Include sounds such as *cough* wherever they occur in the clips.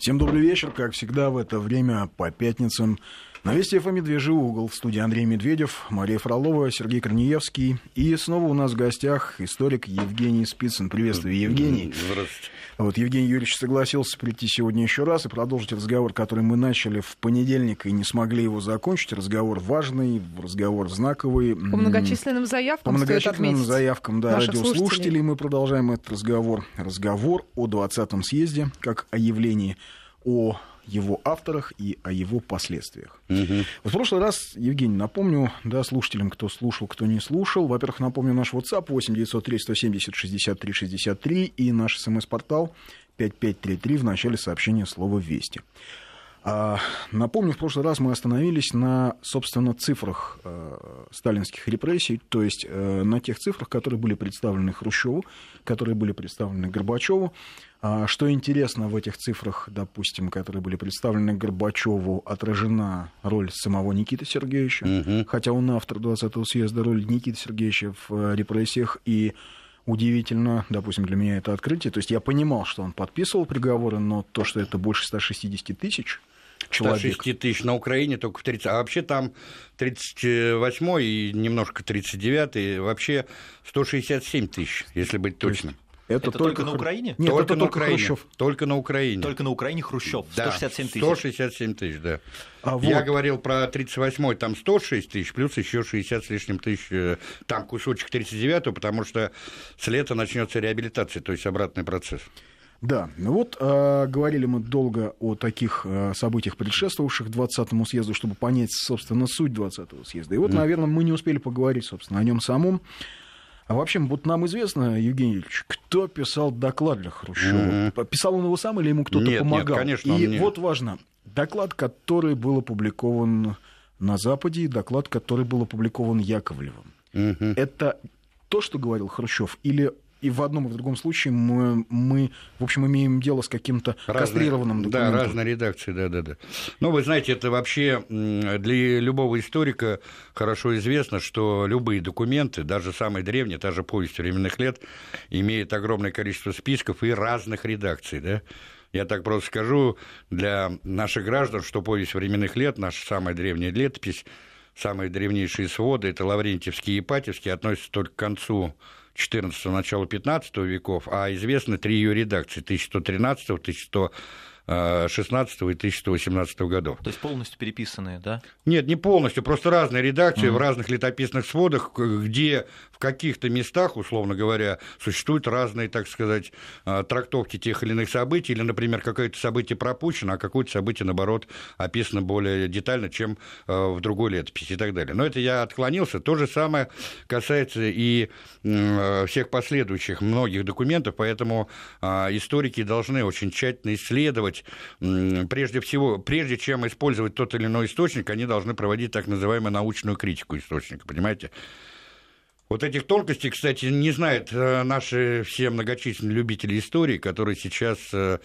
Всем добрый вечер. Как всегда, в это время по пятницам на Вести ФМ «Медвежий угол» в студии Андрей Медведев, Мария Фролова, Сергей Корнеевский. И снова у нас в гостях историк Евгений Спицын. Приветствую, Евгений. Здравствуйте. Вот Евгений Юрьевич согласился прийти сегодня еще раз и продолжить разговор, который мы начали в понедельник и не смогли его закончить. Разговор важный, разговор знаковый. По многочисленным заявкам По многочисленным заявкам, да, радиослушателей мы продолжаем этот разговор. Разговор о 20-м съезде, как о явлении, о его авторах и о его последствиях. Угу. В прошлый раз, Евгений, напомню, да, слушателям, кто слушал, кто не слушал, во-первых, напомню наш WhatsApp 8 903 170 63 63 и наш смс-портал 5533 в начале сообщения слова «Вести». А, напомню, в прошлый раз мы остановились на, собственно, цифрах э, сталинских репрессий, то есть э, на тех цифрах, которые были представлены Хрущеву, которые были представлены Горбачеву. А, что интересно в этих цифрах, допустим, которые были представлены Горбачеву, отражена роль самого Никиты Сергеевича, угу. хотя он автор 20-го съезда, роль Никиты Сергеевича в э, репрессиях и удивительно, допустим, для меня это открытие. То есть я понимал, что он подписывал приговоры, но то, что это больше 160 тысяч, человек. 106 тысяч на Украине только в 30, а вообще там 38 и немножко 39 вообще 167 тысяч, если быть точным. Это, это только, только на Украине? Нет, только это на только Украине. Хрущев. Только на Украине. Только на Украине Хрущев. Да, 167 тысяч. 167 тысяч, да. А вот. Я говорил про 38-й, там 106 тысяч, плюс еще 60 с лишним тысяч, э, там кусочек 39-го, потому что с лета начнется реабилитация, то есть обратный процесс. Да, ну вот э, говорили мы долго о таких э, событиях, предшествовавших 20-му съезду, чтобы понять, собственно, суть 20-го съезда. И вот, mm. наверное, мы не успели поговорить, собственно, о нем самом. А вообще, вот нам известно, Евгений Ильич, кто писал доклад для Хрущева? Mm-hmm. Писал он его сам или ему кто-то нет, помогал? Нет, конечно, И нет. вот важно, доклад, который был опубликован на Западе, и доклад, который был опубликован Яковлевым. Mm-hmm. Это то, что говорил Хрущев, или и в одном и в другом случае мы, мы в общем, имеем дело с каким-то кастрированным документом. Да, разные редакции, да-да-да. Но вы знаете, это вообще для любого историка хорошо известно, что любые документы, даже самые древние, та же повесть временных лет, имеют огромное количество списков и разных редакций, да. Я так просто скажу для наших граждан, что повесть временных лет, наша самая древняя летопись, самые древнейшие своды, это Лаврентьевские и Ипатьевские, относятся только к концу 14 начала 15 веков, а известны три ее редакции 1113, 1100 16 и 1118 годов. То есть полностью переписанные, да? Нет, не полностью, просто разные редакции mm-hmm. в разных летописных сводах, где каких-то местах, условно говоря, существуют разные, так сказать, а, трактовки тех или иных событий, или, например, какое-то событие пропущено, а какое-то событие, наоборот, описано более детально, чем а, в другой летописи и так далее. Но это я отклонился. То же самое касается и всех последующих многих документов, поэтому а, историки должны очень тщательно исследовать прежде всего, прежде чем использовать тот или иной источник, они должны проводить так называемую научную критику источника, понимаете? Вот этих тонкостей, кстати, не знают э, наши все многочисленные любители истории, которые сейчас э,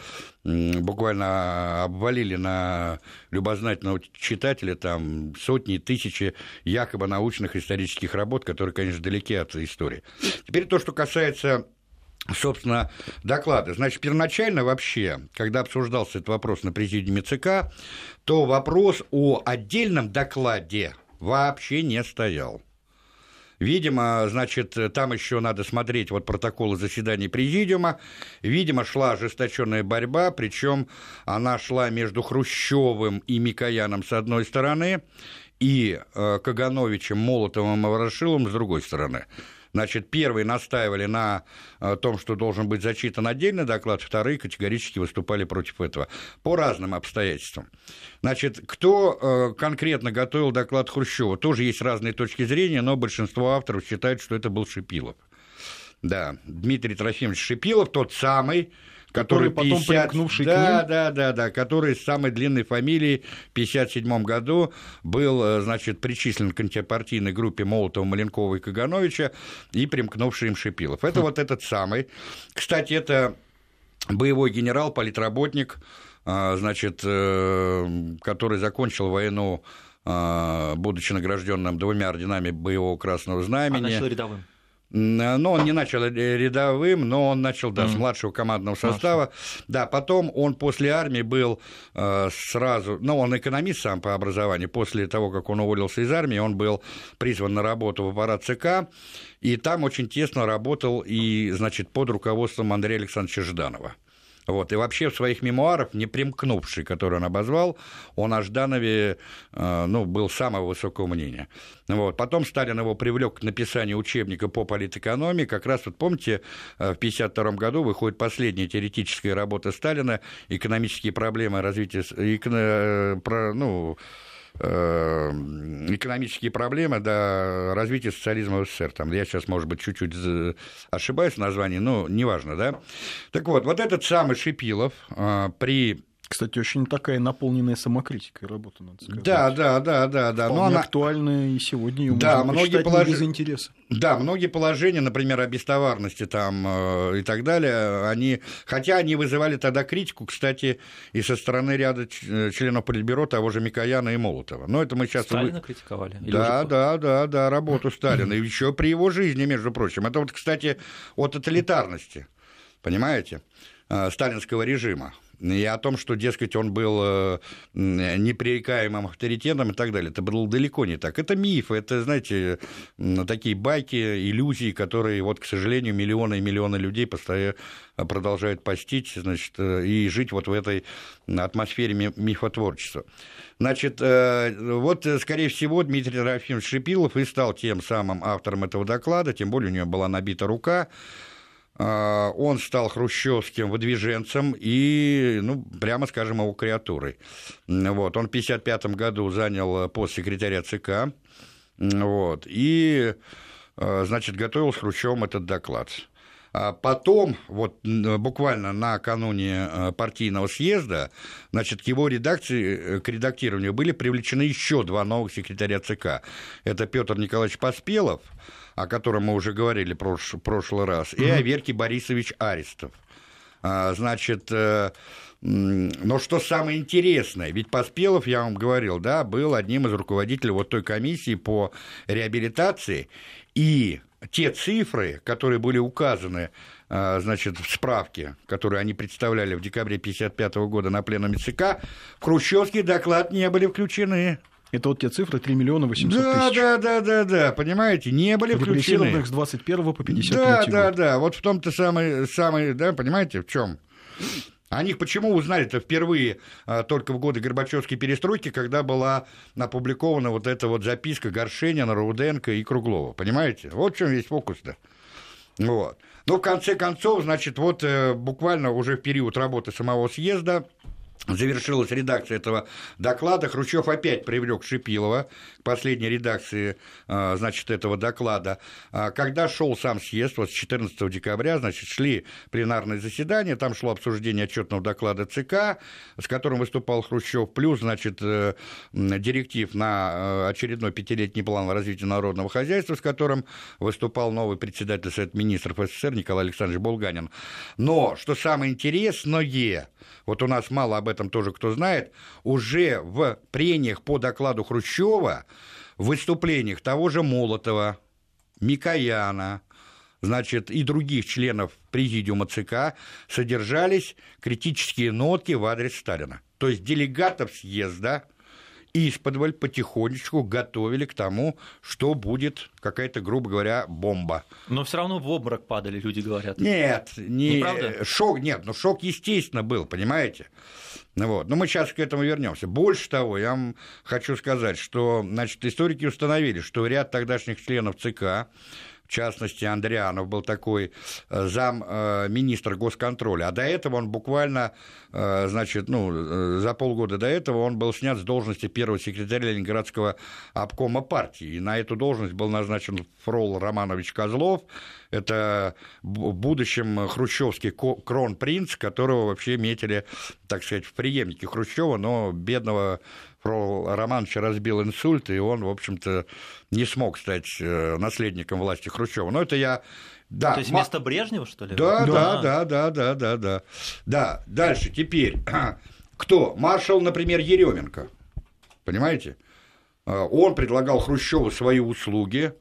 буквально обвалили на любознательного читателя там сотни, тысячи якобы научных исторических работ, которые, конечно, далеки от истории. Теперь то, что касается собственно, доклады. Значит, первоначально вообще, когда обсуждался этот вопрос на президиуме ЦК, то вопрос о отдельном докладе вообще не стоял. Видимо, значит, там еще надо смотреть вот протоколы заседаний президиума. Видимо, шла ожесточенная борьба, причем она шла между Хрущевым и Микояном с одной стороны и э, Кагановичем, Молотовым и Ворошиловым с другой стороны. Значит, первые настаивали на э, том, что должен быть зачитан отдельный доклад, вторые категорически выступали против этого по разным обстоятельствам. Значит, кто э, конкретно готовил доклад Хрущева, тоже есть разные точки зрения, но большинство авторов считают, что это был Шипилов. Да, Дмитрий Трофимович Шипилов, тот самый, который, который 50... потом примкнувший да, к ним? Да, да, да, который с самой длинной фамилией в 1957 году был, э, значит, причислен к антипартийной группе Молотова, Маленкова и Кагановича и примкнувший им Шипилов. Это вот этот самый. Кстати, это боевой генерал, политработник, э, значит, э, который закончил войну, будучи награжденным двумя орденами боевого красного знамени. А начал рядовым? Но он не начал рядовым, но он начал, да, mm. с младшего командного состава. Хорошо. Да, потом он после армии был э, сразу, ну, он экономист сам по образованию, после того, как он уволился из армии, он был призван на работу в аппарат ЦК, и там очень тесно работал и, значит, под руководством Андрея Александровича Жданова. Вот. И вообще в своих мемуарах, не примкнувший, который он обозвал, он о Жданове э, ну, был самого высокого мнения. Вот. Потом Сталин его привлек к написанию учебника по политэкономии. Как раз, вот помните, э, в 1952 году выходит последняя теоретическая работа Сталина «Экономические проблемы развития...» э, ну, экономические проблемы до развития социализма в СССР. Там, я сейчас, может быть, чуть-чуть ошибаюсь в названии, но неважно, да. Так вот, вот этот самый Шипилов э, при кстати, очень такая наполненная самокритикой работа, надо сказать. Да, да, да, да, да. Но она актуальная и сегодня ее да, можно многие полож... без интереса. Да, многие положения, например, о бестоварности там э, и так далее, они, хотя они вызывали тогда критику, кстати, и со стороны ряда э, членов Политбюро того же Микояна и Молотова. Но это мы сейчас... Сталина критиковали? Да, да, да, да, работу Сталина. И еще при его жизни, между прочим. Это вот, кстати, о тоталитарности, понимаете, э, сталинского режима и о том, что, дескать, он был э, непререкаемым авторитетом и так далее. Это было далеко не так. Это миф, это, знаете, такие байки, иллюзии, которые, вот, к сожалению, миллионы и миллионы людей постоянно продолжают постить, значит, э, и жить вот в этой атмосфере мифотворчества. Значит, э, вот, скорее всего, Дмитрий Рафимович Шипилов и стал тем самым автором этого доклада, тем более у него была набита рука, он стал хрущевским выдвиженцем и, ну, прямо скажем, его креатурой. Вот. Он в 1955 году занял пост секретаря ЦК, вот, и, а, значит, готовил с Хрущевым этот доклад. А потом, вот буквально накануне партийного съезда, значит, к его редакции, к редактированию были привлечены еще два новых секретаря ЦК. Это Петр Николаевич Поспелов, о котором мы уже говорили в прошлый раз, и Аверкий Борисович Аристов. А, значит, э, но что самое интересное, ведь Поспелов, я вам говорил, да, был одним из руководителей вот той комиссии по реабилитации, и те цифры, которые были указаны а, значит, в справке, которую они представляли в декабре 1955 года на пленуме ЦК, в хрущевский доклад не были включены. Это вот те цифры 3 миллиона 800 да, тысяч. Да, да, да, да, понимаете, не были включены. с 21 по 53 Да, год. да, да, вот в том-то самый, самый, да, понимаете, в чем? О них почему узнали-то впервые а, только в годы Горбачевской перестройки, когда была опубликована вот эта вот записка Горшенина, Руденко и Круглова, понимаете? Вот в чем весь фокус-то. Вот. Но в конце концов, значит, вот э, буквально уже в период работы самого съезда завершилась редакция этого доклада, Хрущев опять привлек Шипилова последней редакции, а, значит, этого доклада. А, когда шел сам съезд, вот с 14 декабря, значит, шли пленарные заседания, там шло обсуждение отчетного доклада ЦК, с которым выступал Хрущев, плюс, значит, э, директив на э, очередной пятилетний план развития народного хозяйства, с которым выступал новый председатель Совета министров СССР Николай Александрович Булганин. Но, что самое интересное, вот у нас мало об этом тоже кто знает, уже в прениях по докладу Хрущева, в выступлениях того же Молотова, Микояна, значит, и других членов президиума ЦК содержались критические нотки в адрес Сталина. То есть делегатов съезда исподволь потихонечку готовили к тому, что будет какая-то, грубо говоря, бомба. Но все равно в обморок падали, люди говорят. Нет, не, не шок, нет, ну шок, естественно, был, понимаете? Ну вот. Но мы сейчас к этому вернемся. Больше того, я вам хочу сказать, что значит, историки установили, что ряд тогдашних членов ЦК в частности, Андрианов был такой э, зам-министр э, госконтроля, а до этого он буквально, э, значит, ну, за полгода до этого он был снят с должности первого секретаря Ленинградского обкома партии, и на эту должность был назначен Фрол Романович Козлов, это в будущем хрущевский кронпринц, которого вообще метили, так сказать, в преемнике Хрущева, но бедного про Романовича разбил инсульт, и он, в общем-то, не смог стать э, наследником власти Хрущева. Но это я да, То есть вместо Брежнева, что ли? Да, да, да, да, да, да, да. Да, дальше, теперь, *clears throat* кто? Маршал, например, Еременко, понимаете? Э, он предлагал Хрущеву свои услуги,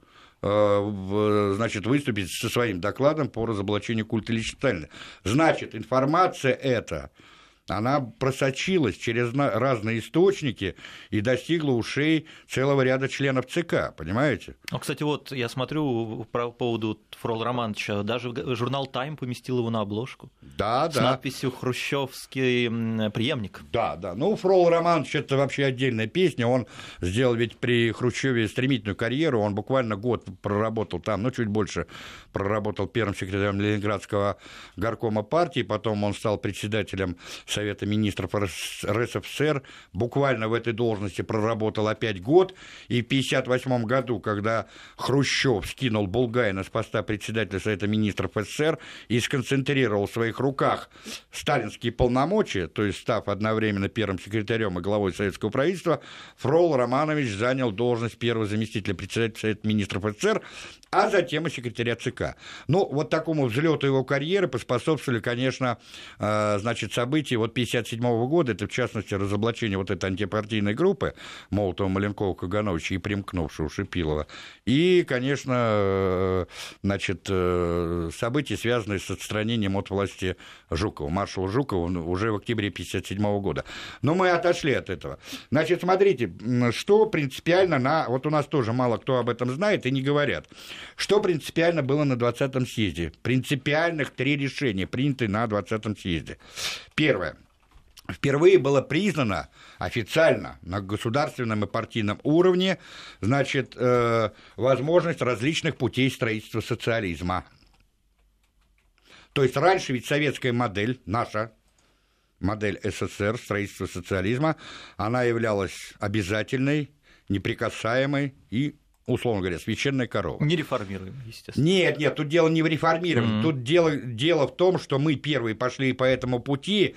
значит, выступить со своим докладом по разоблачению культа личности Сталина. Значит, информация эта она просочилась через разные источники и достигла ушей целого ряда членов ЦК, понимаете? Ну, кстати, вот я смотрю по поводу Фрол Романовича, даже журнал «Тайм» поместил его на обложку. Да, с да. С надписью «Хрущевский преемник». Да, да. Ну, Фрол Романович – это вообще отдельная песня. Он сделал ведь при Хрущеве стремительную карьеру. Он буквально год проработал там, ну, чуть больше проработал первым секретарем Ленинградского горкома партии, потом он стал председателем Совета министров РСФСР, буквально в этой должности проработал опять год, и в 1958 году, когда Хрущев скинул Булгайна с поста председателя Совета министров СССР и сконцентрировал в своих руках сталинские полномочия, то есть став одновременно первым секретарем и главой советского правительства, Фрол Романович занял должность первого заместителя председателя Совета министров СССР, а затем и секретаря ЦК. Ну, вот такому взлету его карьеры поспособствовали, конечно, э, значит, события вот 1957 года, это в частности разоблачение вот этой антипартийной группы Молотова, Маленкова, Кагановича и примкнувшего Шипилова, и, конечно, э, значит, э, события, связанные с отстранением от власти Жукова, маршала Жукова уже в октябре 1957 года. Но мы отошли от этого. Значит, смотрите, что принципиально на... Вот у нас тоже мало кто об этом знает и не говорят. Что принципиально было на 20-м съезде? Принципиальных три решения, приняты на 20-м съезде. Первое впервые было признано официально на государственном и партийном уровне значит, э, возможность различных путей строительства социализма. То есть раньше ведь советская модель, наша модель СССР, строительства социализма, она являлась обязательной, неприкасаемой и условно говоря, священная корова. Не реформируем, естественно. Нет, нет, тут дело не в реформировании. Mm-hmm. Тут дело, дело в том, что мы первые пошли по этому пути,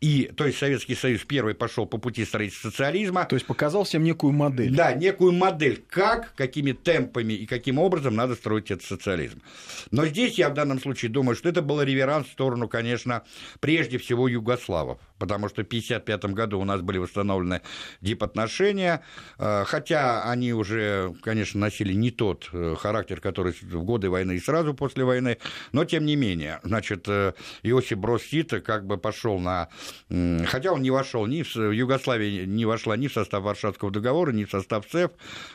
и, то есть Советский Союз первый пошел по пути строительства социализма. То есть показал всем некую модель. Да, некую модель, как, какими темпами и каким образом надо строить этот социализм. Но здесь я в данном случае думаю, что это был реверанс в сторону, конечно, прежде всего югославов, потому что в 1955 году у нас были восстановлены дипотношения, э, хотя они уже, конечно, носили не тот э, характер, который в годы войны и сразу после войны, но тем не менее, значит, э, Иосиф Брос Тита как бы пошел на хотя он не вошел ни в Югославия не вошла ни в состав Варшавского договора, ни в состав ЦЕФ.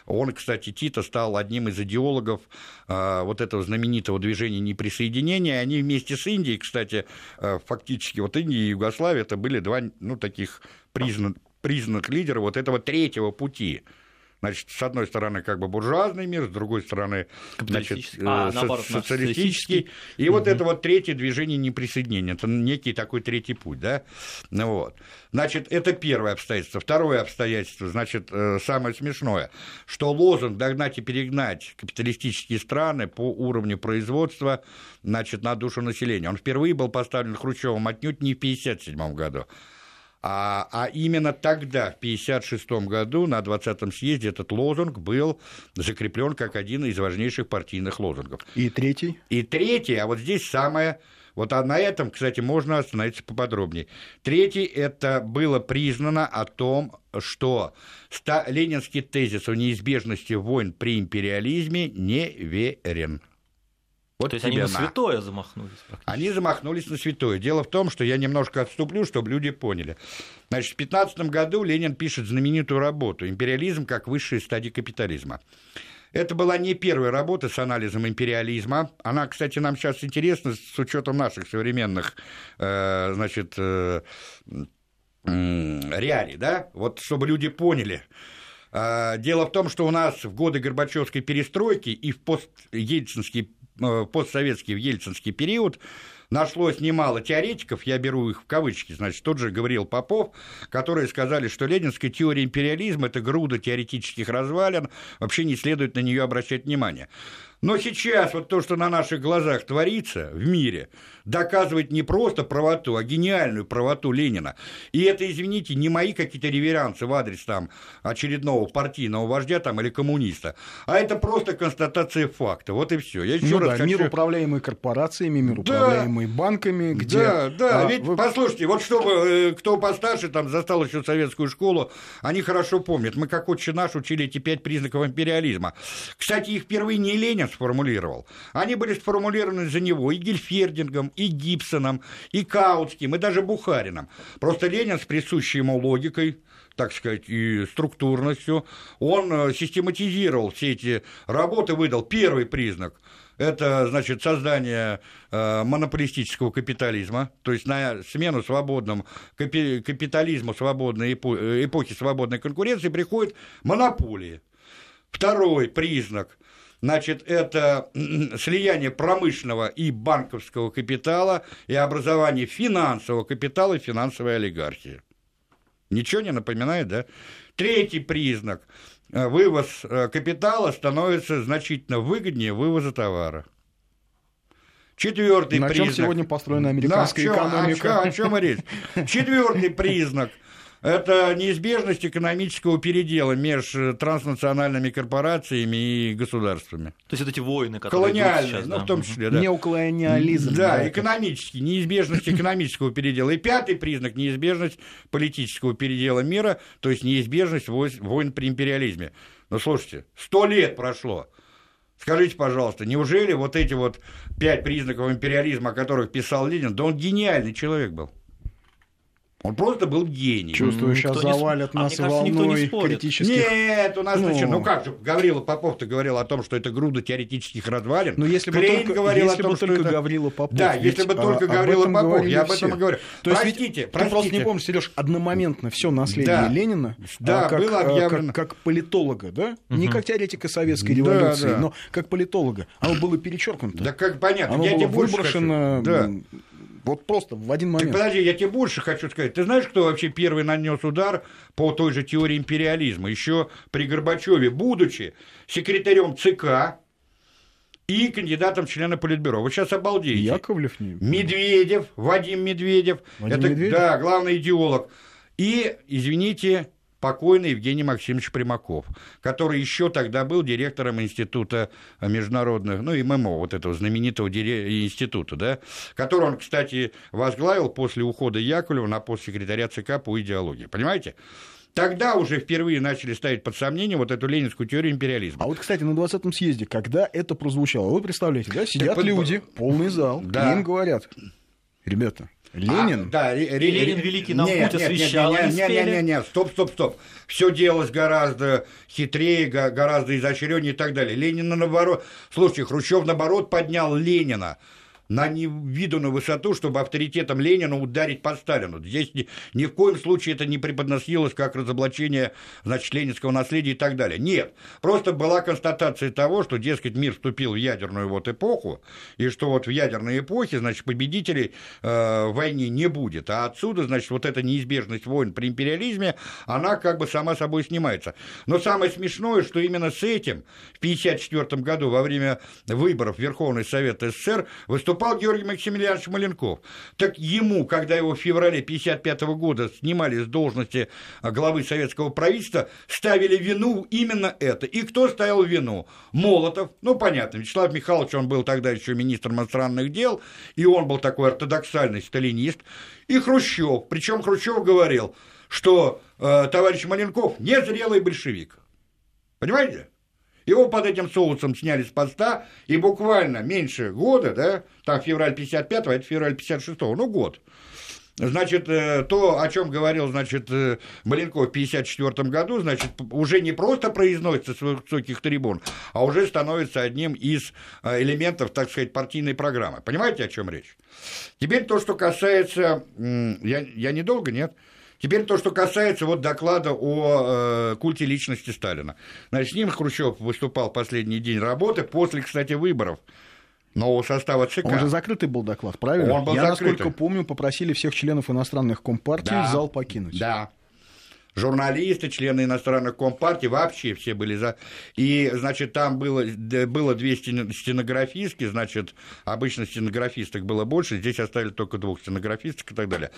Он, кстати, Тита стал одним из идеологов а, вот этого знаменитого движения неприсоединения. Они вместе с Индией, кстати, а, фактически вот Индия и Югославия это были два ну, таких признан, признанных лидера вот этого третьего пути. Значит, с одной стороны, как бы буржуазный мир, с другой стороны, значит, а, со- наоборот, социалистический. И угу. вот это вот третье движение неприсоединения. Это некий такой третий путь, да? Ну, вот. Значит, это первое обстоятельство. Второе обстоятельство, значит, э, самое смешное, что лозунг «догнать и перегнать капиталистические страны по уровню производства значит, на душу населения», он впервые был поставлен Хрущевым отнюдь не в 1957 году, а, а именно тогда, в 1956 году, на 20-м съезде, этот лозунг был закреплен как один из важнейших партийных лозунгов. И третий? И третий, а вот здесь самое вот а на этом, кстати, можно остановиться поподробнее. Третий, это было признано о том, что ленинский тезис о неизбежности войн при империализме неверен. Вот То есть они на святое замахнулись. Они замахнулись на святое. Дело в том, что я немножко отступлю, чтобы люди поняли. Значит, в 15 году Ленин пишет знаменитую работу «Империализм как высшая стадия капитализма». Это была не первая работа с анализом империализма. Она, кстати, нам сейчас интересна с учетом наших современных, э, значит, э, э, реалий, да? Вот чтобы люди поняли. Э, дело в том, что у нас в годы Горбачевской перестройки и в постельцинский постсоветский в ельцинский период нашлось немало теоретиков, я беру их в кавычки, значит, тот же говорил Попов, которые сказали, что ленинская теория империализма – это груда теоретических развалин, вообще не следует на нее обращать внимание. Но сейчас вот то, что на наших глазах творится в мире, доказывает не просто правоту, а гениальную правоту Ленина. И это, извините, не мои какие-то реверансы в адрес там очередного партийного вождя там, или коммуниста, а это просто констатация факта. Вот и все. Я еще ну, раз да, хочу... Мир, управляемый корпорациями, мир, управляемый да, банками, где... Да, да, а, ведь, вы... послушайте, вот чтобы э, кто постарше там застал еще советскую школу, они хорошо помнят. Мы, как отче наш, учили эти пять признаков империализма. Кстати, их впервые не Ленин сформулировал. Они были сформулированы за него и Гельфердингом, и Гибсоном, и Каутским, и даже Бухарином. Просто Ленин с присущей ему логикой, так сказать, и структурностью, он э, систематизировал все эти работы, выдал первый признак это, значит, создание э, монополистического капитализма, то есть на смену свободному капи- капитализму свободной эпо- э, эпохи свободной конкуренции приходит монополия. Второй признак Значит, это слияние промышленного и банковского капитала и образование финансового капитала и финансовой олигархии. Ничего не напоминает, да? Третий признак. Э, вывоз э, капитала становится значительно выгоднее вывоза товара. Четвертый признак. На чем сегодня построена американская да, экономика? О чем, о чем речь? *laughs* Четвертый признак это неизбежность экономического передела между транснациональными корпорациями и государствами. То есть вот эти войны, которые Колониальные, сейчас, ну, да. в том числе, да. Неоколониализм. Да, да экономический, неизбежность *coughs* экономического передела. И пятый признак – неизбежность политического передела мира, то есть неизбежность войн при империализме. Но слушайте, сто лет прошло. Скажите, пожалуйста, неужели вот эти вот пять признаков империализма, о которых писал Ленин, да он гениальный человек был? Он просто был гений. Чувствую, сейчас никто завалят не... нас а, волной не критических... Нет, у нас ну... Значит, ну как же, Гаврила Попов-то говорил о том, что это груда теоретических развалин. Ну если бы Клейн только, говорил если о том, бы только это... Гаврила Попов. Да, ведь, если бы только а, Гаврила Попов, я об этом все. и говорю. То есть простите, ведь, простите. Ты просто не помнишь, Сереж, одномоментно все наследие да. Ленина, да, а, как, было объявлено. Как, как политолога, да? Угу. Не как теоретика советской революции, да, да. но как политолога. Оно было перечеркнуто. Да как понятно, оно я было выброшено... Да вот просто в один момент. Так подожди, я тебе больше хочу сказать. Ты знаешь, кто вообще первый нанес удар по той же теории империализма? Еще при Горбачеве, будучи секретарем ЦК, и кандидатом члена Политбюро. Вы сейчас обалдеете. Яковлев не... Медведев, Вадим Медведев. Вадим это, Медведев? Да, главный идеолог. И, извините, покойный Евгений Максимович Примаков, который еще тогда был директором Института международных, ну, ММО, вот этого знаменитого института, да, который он, кстати, возглавил после ухода Яковлева на пост секретаря ЦК по идеологии. Понимаете? Тогда уже впервые начали ставить под сомнение вот эту ленинскую теорию империализма. А вот, кстати, на 20-м съезде, когда это прозвучало, вы представляете, да, сидят так, люди, полный зал, да. и им говорят, ребята, Ленин? А, да, и Ленин великий нам нет, путь освещал. Нет, нет, нет, нет, нет, стоп, стоп, стоп. Все делалось гораздо хитрее, гораздо изощреннее и так далее. Ленин наоборот, слушайте, Хрущев наоборот поднял Ленина на невиданную высоту, чтобы авторитетом Ленина ударить по Сталину. Здесь ни, ни в коем случае это не преподносилось как разоблачение, значит, ленинского наследия и так далее. Нет, просто была констатация того, что, дескать, мир вступил в ядерную вот эпоху, и что вот в ядерной эпохе, значит, победителей э, в не будет. А отсюда, значит, вот эта неизбежность войн при империализме, она как бы сама собой снимается. Но самое смешное, что именно с этим в 1954 году во время выборов Верховный Совет СССР выступал выступал Георгий Максимилианович Маленков. Так ему, когда его в феврале 1955 года снимали с должности главы советского правительства, ставили вину именно это. И кто ставил вину? Молотов, ну, понятно, Вячеслав Михайлович, он был тогда еще министром иностранных дел, и он был такой ортодоксальный сталинист, и Хрущев. Причем Хрущев говорил, что э, товарищ Маленков незрелый большевик. Понимаете? Его под этим соусом сняли с поста, и буквально меньше года, да, там февраль 55-го, а это февраль 56-го, ну, год. Значит, э, то, о чем говорил, значит, э, Маленков в 1954 году, значит, уже не просто произносится с высоких трибун, а уже становится одним из э, элементов, так сказать, партийной программы. Понимаете, о чем речь? Теперь то, что касается... Я, я недолго, нет? Теперь то, что касается вот доклада о э, культе личности Сталина. Значит, с ним Хрущев выступал последний день работы, после, кстати, выборов нового состава ЦК. Он же закрытый был доклад, правильно? Он был Я, закрытый. насколько помню, попросили всех членов иностранных компартий да. зал покинуть. Да. Журналисты, члены иностранных компартий, вообще все были за. И, значит, там было, было две стенографистки, значит, обычно стенографисток было больше, здесь оставили только двух стенографисток и так далее.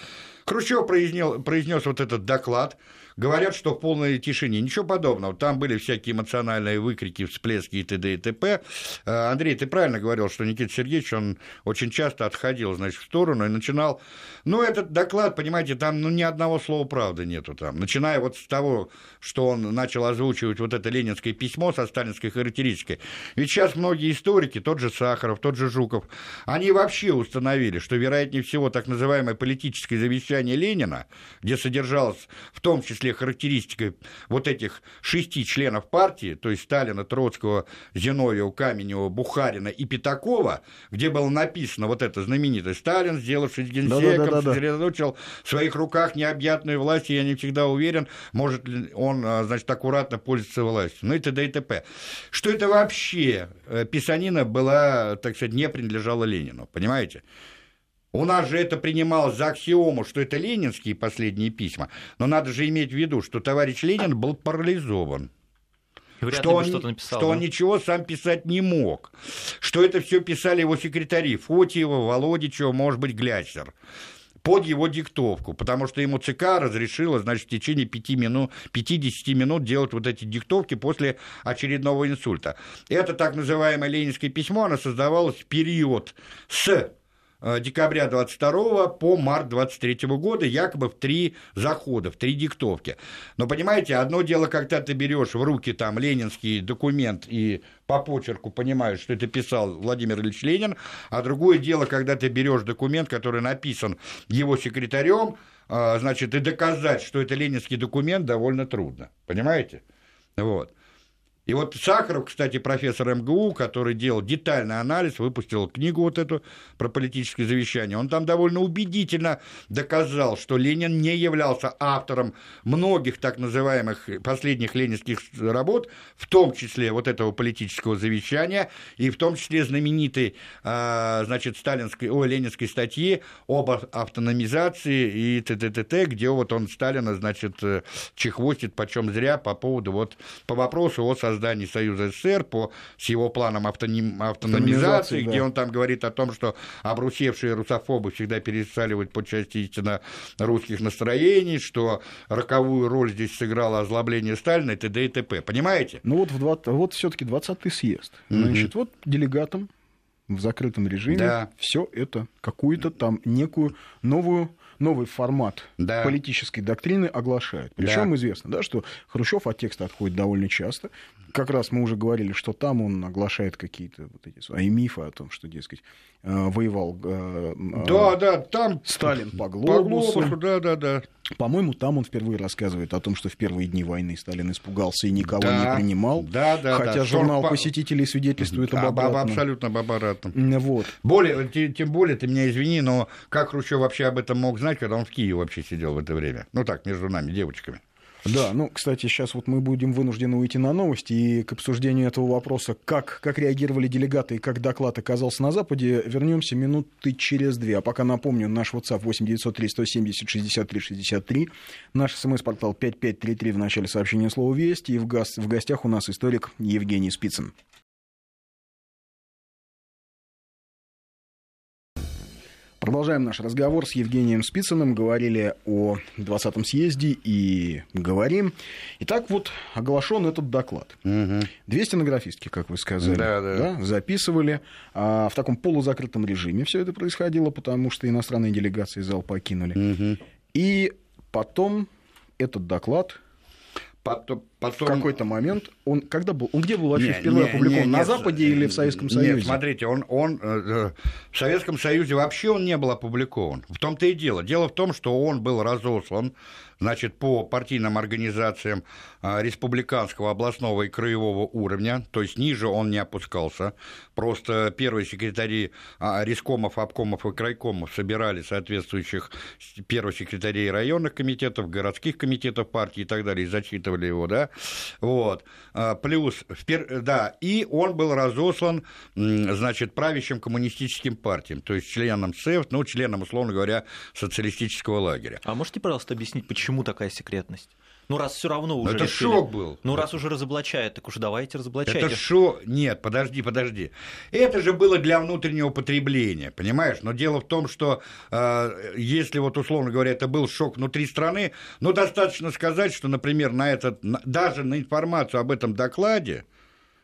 Хрущев произнес, произнес вот этот доклад, говорят, что в полной тишине. Ничего подобного. Там были всякие эмоциональные выкрики, всплески и т.д. и т.п. Э, Андрей, ты правильно говорил, что Никита Сергеевич, он очень часто отходил, значит, в сторону и начинал... Ну, этот доклад, понимаете, там ну, ни одного слова правды нету там. Начиная вот с того, что он начал озвучивать вот это ленинское письмо со сталинской характеристикой. Ведь сейчас многие историки, тот же Сахаров, тот же Жуков, они вообще установили, что, вероятнее всего, так называемое политическое завещание Ленина, где содержалось в том числе числе характеристикой вот этих шести членов партии, то есть Сталина, Троцкого, Зиновьева, Каменева, Бухарина и Пятакова, где было написано вот это знаменитое «Сталин, сделавшись генсеком, сосредоточил в своих руках необъятную власть, и я не всегда уверен, может ли он, а, значит, аккуратно пользоваться властью». Ну и т.д. и т.п. Что это вообще э, писанина была, так сказать, не принадлежала Ленину, понимаете? У нас же это принималось за аксиому, что это ленинские последние письма. Но надо же иметь в виду, что товарищ Ленин был парализован. Вряд что, он, написал, что да? он ничего сам писать не мог. Что это все писали его секретари Фотиева, Володичева, может быть, Глясер под его диктовку, потому что ему ЦК разрешило, значит, в течение 5 минут, 50 минут делать вот эти диктовки после очередного инсульта. Это так называемое ленинское письмо, оно создавалось в период с декабря 22 по март 23 года, якобы в три захода, в три диктовки. Но понимаете, одно дело, когда ты берешь в руки там ленинский документ и по почерку понимаешь, что это писал Владимир Ильич Ленин, а другое дело, когда ты берешь документ, который написан его секретарем, э, значит, и доказать, что это ленинский документ, довольно трудно. Понимаете? Вот. И вот Сахаров, кстати, профессор МГУ, который делал детальный анализ, выпустил книгу вот эту про политическое завещание, он там довольно убедительно доказал, что Ленин не являлся автором многих так называемых последних ленинских работ, в том числе вот этого политического завещания, и в том числе знаменитой, а, значит, сталинской, о, ленинской статьи об автономизации и т.т.т., где вот он Сталина, значит, э, чехвостит почем зря по поводу вот, по вопросу о создании создании Союза СССР, по, с его планом автоним, автономизации, где да. он там говорит о том, что обрусевшие русофобы всегда пересаливают по части истинно русских настроений, что роковую роль здесь сыграло озлобление Сталина и т.д. и т.п. Понимаете? Ну вот, вот, вот все-таки 20-й съезд. Значит, угу. вот делегатам в закрытом режиме да. все это какую-то там некую новую новый формат да. политической доктрины оглашает. Причем да. известно, да, что Хрущев от текста отходит довольно часто. Как раз мы уже говорили, что там он оглашает какие-то вот эти свои мифы о том, что, дескать, э, воевал э, да, э, да, там Сталин по глобусу. По глобусу, да, да, да. По-моему, там он впервые рассказывает о том, что в первые дни войны Сталин испугался и никого да, не принимал. Да, да, хотя да. журнал Шорп... посетителей свидетельствует об обратном. Абсолютно об обратном. Вот. Более, тем более, ты меня извини, но как Хрущев вообще об этом мог знать, когда он в Киеве вообще сидел в это время? Ну так, между нами, девочками. Да, ну, кстати, сейчас вот мы будем вынуждены уйти на новости, и к обсуждению этого вопроса, как, как реагировали делегаты и как доклад оказался на Западе, вернемся минуты через две. А пока напомню, наш WhatsApp 8903 170 63 63, наш смс-портал 5533 в начале сообщения слова «Весть», и в, гос- в гостях у нас историк Евгений Спицын. Продолжаем наш разговор с Евгением Спицыным. Говорили о 20-м съезде и говорим. Итак, вот оглашен этот доклад. Угу. Две стенографистки, как вы сказали, да, да. Да, записывали. А в таком полузакрытом режиме все это происходило, потому что иностранные делегации зал покинули. Угу. И потом этот доклад Потом, потом... В какой-то момент он когда был, он где был вообще нет, впервые нет, опубликован? Нет, на Западе или в Советском Союзе? Нет, смотрите, он, он э, э, в Советском Союзе вообще он не был опубликован. В том-то и дело. Дело в том, что он был разослан значит, по партийным организациям а, республиканского, областного и краевого уровня, то есть ниже он не опускался. Просто первые секретари а, рискомов, обкомов и крайкомов собирали соответствующих первых секретарей районных комитетов, городских комитетов партии и так далее, и зачитывали его, да, вот. А, плюс, да, и он был разослан, значит, правящим коммунистическим партиям, то есть членам СЭФ, ну, членам, условно говоря, социалистического лагеря. А можете, пожалуйста, объяснить, почему такая секретность? Ну, раз все равно уже. Это решили. шок был. Ну, раз уже разоблачают, так уж давайте разоблачайте. Это шо? Нет, подожди, подожди. Это же было для внутреннего потребления, понимаешь? Но дело в том, что э, если вот условно говоря, это был шок внутри страны, ну достаточно сказать, что, например, на этот, даже на информацию об этом докладе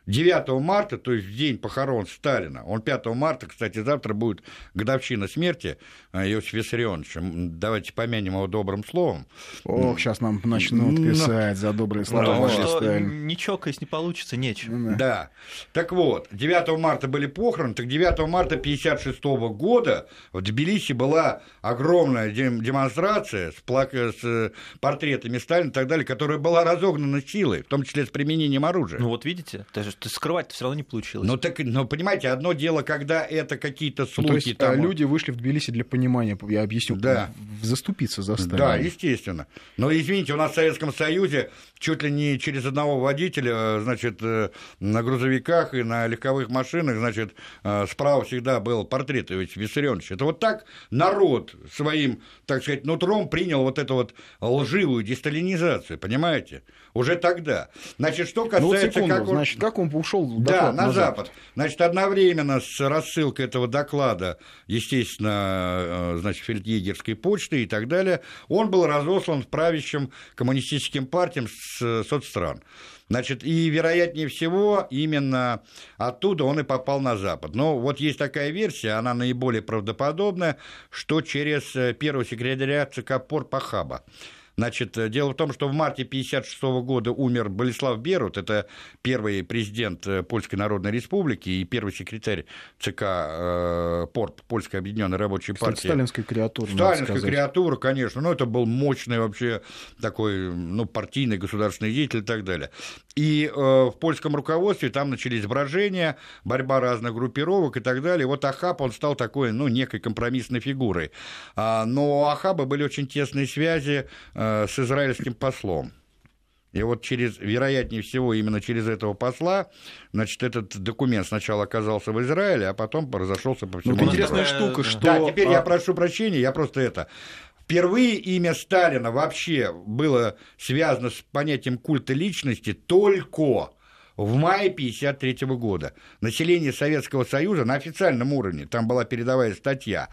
9 марта, то есть в день похорон Сталина, он 5 марта, кстати, завтра будет годовщина смерти э, Иосифа Виссарионовича, давайте помянем его добрым словом. Ох, сейчас нам начнут писать за добрые слова. Потому что Сталин. не чокаясь не получится, нечем. Да. да. Так вот, 9 марта были похороны, так 9 марта 1956 года в Тбилиси была огромная демонстрация с, плак... с портретами Сталина и так далее, которая была разогнана силой, в том числе с применением оружия. Ну вот видите, даже скрывать все равно не получилось. Ну, так, ну, понимаете, одно дело, когда это какие-то слухи. Ну, то есть, там... люди вышли в Тбилиси для понимания, я объясню, да. заступиться за Сталина. Да, естественно. Но, извините, у нас в Советском Союзе чуть ли не через одного водителя, значит, э, на грузовиках и на легковых машинах, значит, э, справа всегда был портрет Иосифа Виссарионовича. Это вот так народ своим, так сказать, нутром принял вот эту вот лживую десталинизацию, понимаете? Уже тогда. Значит, что касается... Ну, вот секунду, как он... значит, как он ушел да, на, на Запад. Запад. Значит, одновременно с рассылкой этого доклада, естественно, э, значит, фельдъегерской почты и так далее, он был разослан в правящим коммунистическим партиям с соцстран. Значит, и вероятнее всего именно оттуда он и попал на Запад. Но вот есть такая версия, она наиболее правдоподобная, что через э, первого секретаря ЦК Порпахаба. Значит, э, дело в том, что в марте 1956 года умер Болеслав Берут, это первый президент э, Польской Народной Республики и первый секретарь ЦК э, ПОРП, Польской Объединенной Рабочей Кстати, партии. Сталинская креатура, Сталинская креатура, конечно, но это был мощный вообще такой, ну, партийный государственный деятель и так далее. И э, в польском руководстве там начались брожения, борьба разных группировок и так далее. Вот Ахаб, он стал такой, ну, некой компромиссной фигурой. А, но у Ахаба были очень тесные связи Э, с израильским послом. И вот через, вероятнее всего, именно через этого посла, значит, этот документ сначала оказался в Израиле, а потом разошелся по всему. Ну, интересная штука, что... Да, теперь а... я прошу прощения, я просто это... Впервые имя Сталина вообще было связано с понятием культа личности только в мае 1953 года. Население Советского Союза на официальном уровне, там была передовая статья,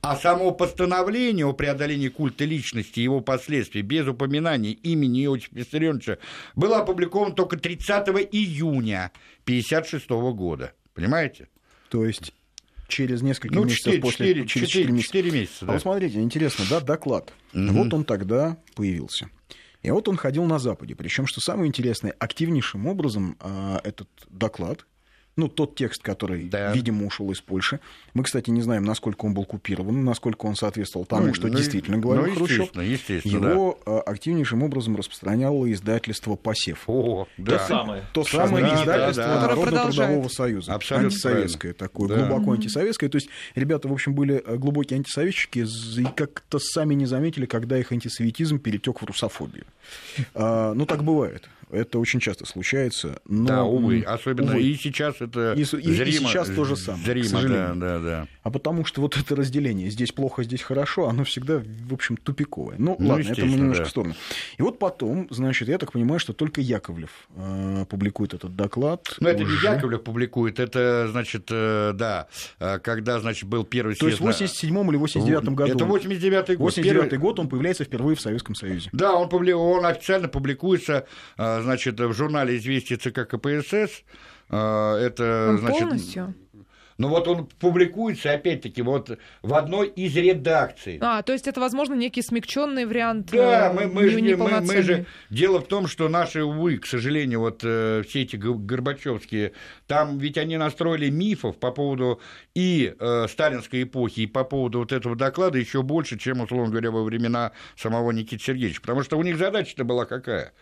а само постановление о преодолении культа личности и его последствий без упоминания имени Иосифа Виссарионовича было опубликовано только 30 июня 1956 года. Понимаете? То есть через несколько ну, месяцев 4, после 4, через 4, 4 месяца. 4 месяца да. А вот смотрите, интересно, да, доклад. Угу. Вот он тогда появился. И вот он ходил на Западе. Причем, что самое интересное, активнейшим образом э, этот доклад ну, тот текст, который, да. видимо, ушел из Польши. Мы, кстати, не знаем, насколько он был купирован, насколько он соответствовал тому, ну, что ну, действительно говорил ну, Хрущев. Естественно, естественно, Его да. активнейшим образом распространяло издательство «Посев». О, да. То самое. То самое да, издательство да, да. Народно-трудового союза. Абсолютно антисоветское правильно. такое, да. глубоко антисоветское. То есть ребята, в общем, были э, глубокие антисоветчики и как-то сами не заметили, когда их антисоветизм перетек в русофобию. А, ну, так бывает. Это очень часто случается. Но, да, увы. Особенно увы. и сейчас это и, зримо, и сейчас то же самое, зримо, к сожалению. Да, да, да. А потому что вот это разделение, здесь плохо, здесь хорошо, оно всегда, в общем, тупиковое. Ну, ну ладно, это мы немножко да. в сторону. И вот потом, значит, я так понимаю, что только Яковлев э, публикует этот доклад. Ну, это не Яковлев публикует, это, значит, э, да, э, когда, значит, был первый съезд... То есть в 87 или 89 году. Это 89 год. 89 первый... год он появляется впервые в Советском Союзе. Да, он, публи... он официально публикуется, э, значит, в журнале «Известия ЦК КПСС», э, это, он значит, полностью? Но вот он публикуется, опять-таки, вот в одной из редакций. А, то есть это, возможно, некий смягченный вариант. Да, э, мы, мы, же, мы, мы же... Дело в том, что наши, увы, к сожалению, вот э, все эти Горбачевские, там ведь они настроили мифов по поводу и э, сталинской эпохи, и по поводу вот этого доклада еще больше, чем, условно говоря, во времена самого Никиты Сергеевича. Потому что у них задача-то была какая?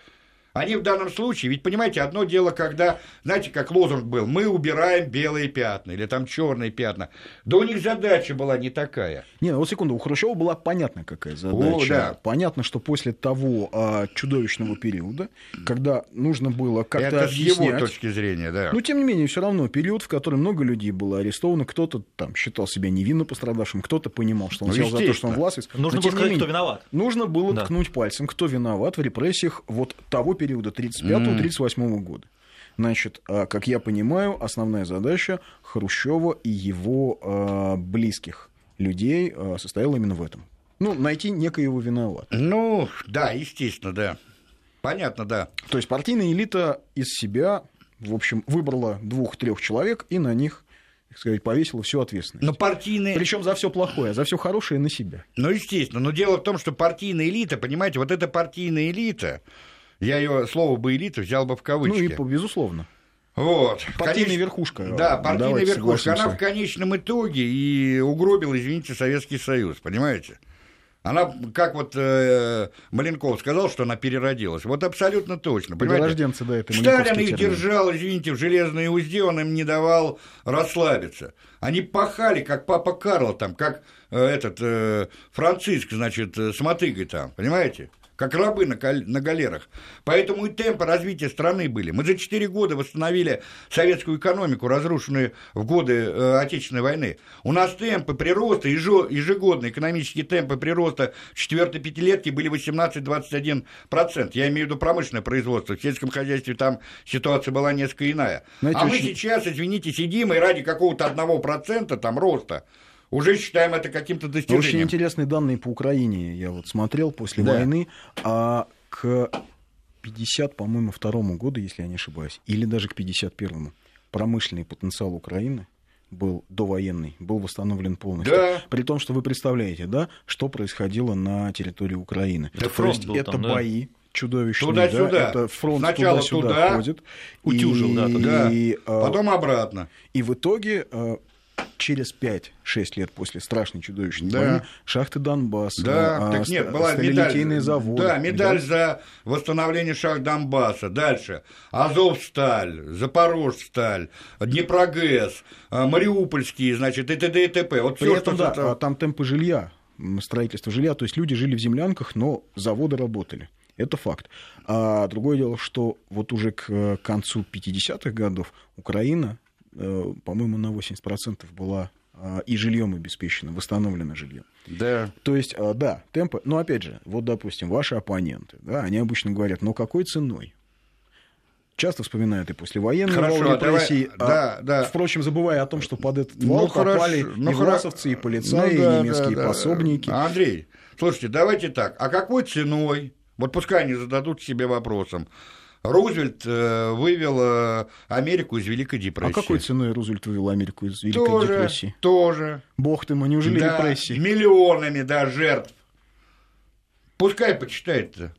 Они в данном случае, ведь понимаете, одно дело, когда, знаете, как лозунг был, мы убираем белые пятна или там черные пятна. Да у них задача была не такая. Не, ну вот секунду, у Хрущева была понятна какая задача. О, да. Понятно, что после того а, чудовищного периода, когда нужно было как-то Это объяснять... с его точки зрения, да. Но тем не менее, все равно период, в который много людей было арестовано, кто-то там считал себя невинно пострадавшим, кто-то понимал, что он ну, сел за то, что он власть. Нужно было сказать, менее, кто виноват. Нужно было да. ткнуть пальцем, кто виноват в репрессиях вот того периода 35-38 mm. года. Значит, а, как я понимаю, основная задача Хрущева и его э, близких людей э, состояла именно в этом. Ну, найти некоего виновата. Ну, да, естественно, да. Понятно, да. То есть партийная элита из себя, в общем, выбрала двух-трех человек и на них так сказать, повесила всю ответственность. Но партийные... Причем за все плохое, а за все хорошее на себя. Ну, естественно. Но дело в том, что партийная элита, понимаете, вот эта партийная элита, я ее слово бы элита взял бы в кавычки. Ну и безусловно. Вот. Партийная Конечно, верхушка. Да, партийная верхушка. Она в конечном итоге и угробила, извините, Советский Союз, понимаете? Она, как вот э, Маленков сказал, что она переродилась. Вот абсолютно точно. Перерожденцы, да, это Сталин их держал, извините, в железной узде, он им не давал расслабиться. Они пахали, как папа Карло там, как э, этот э, Франциск, значит, э, с мотыгой там, понимаете? Как рабы на, на галерах. Поэтому и темпы развития страны были. Мы за 4 года восстановили советскую экономику, разрушенную в годы э, Отечественной войны. У нас темпы прироста, ежегодные экономические темпы прироста в четвертой пятилетке были 18-21%. Я имею в виду промышленное производство. В сельском хозяйстве там ситуация была несколько иная. Знаете, а очень... мы сейчас, извините, сидим и ради какого-то одного процента там роста уже считаем это каким-то достижением. Очень интересные данные по Украине я вот смотрел после да. войны, а к 50, по-моему, второму году, если я не ошибаюсь, или даже к 51-му, промышленный потенциал Украины был довоенный, был восстановлен полностью. Да. При том, что вы представляете, да, что происходило на территории Украины. Это То есть был это там, бои, да? чудовищные, туда-сюда. Да, это фронт Сначала туда-сюда туда, ходит. Утюжил, и, да, туда. И, а, потом обратно. И в итоге а, через 5-6 лет после страшной чудовищной да. войны шахты Донбасса, да, а, так нет, была медаль, заводы. Да, медаль медаль за восстановление шахт Донбасса. Дальше. Азовсталь, Запорожсталь, Днепрогэс, а, Мариупольские, значит, и т.д. и т.п. Вот При всё, этом, да, это... там темпы жилья, строительство жилья, то есть люди жили в землянках, но заводы работали. Это факт. А другое дело, что вот уже к концу 50-х годов Украина Э, по-моему, на 80% была а, и жильем обеспечено, восстановлено жилье. Да. То есть, а, да, темпы. Но опять же, вот, допустим, ваши оппоненты, да, они обычно говорят, но какой ценой? Часто вспоминают и послевоенные хорошо, репрессий, давай, а, да, да. впрочем, забывая о том, что под этот вал ну, попали ну, и власовцы, и полицаи, ну, да, и немецкие да, пособники. Андрей, слушайте, давайте так, а какой ценой, вот пускай они зададут себе вопросом, Рузвельт э, вывел э, Америку из Великой депрессии. А какой ценой Рузвельт вывел Америку из Великой тоже, депрессии? Тоже. Бог ты мой, неужели да, репрессии? миллионами, да, жертв. Пускай почитает-то.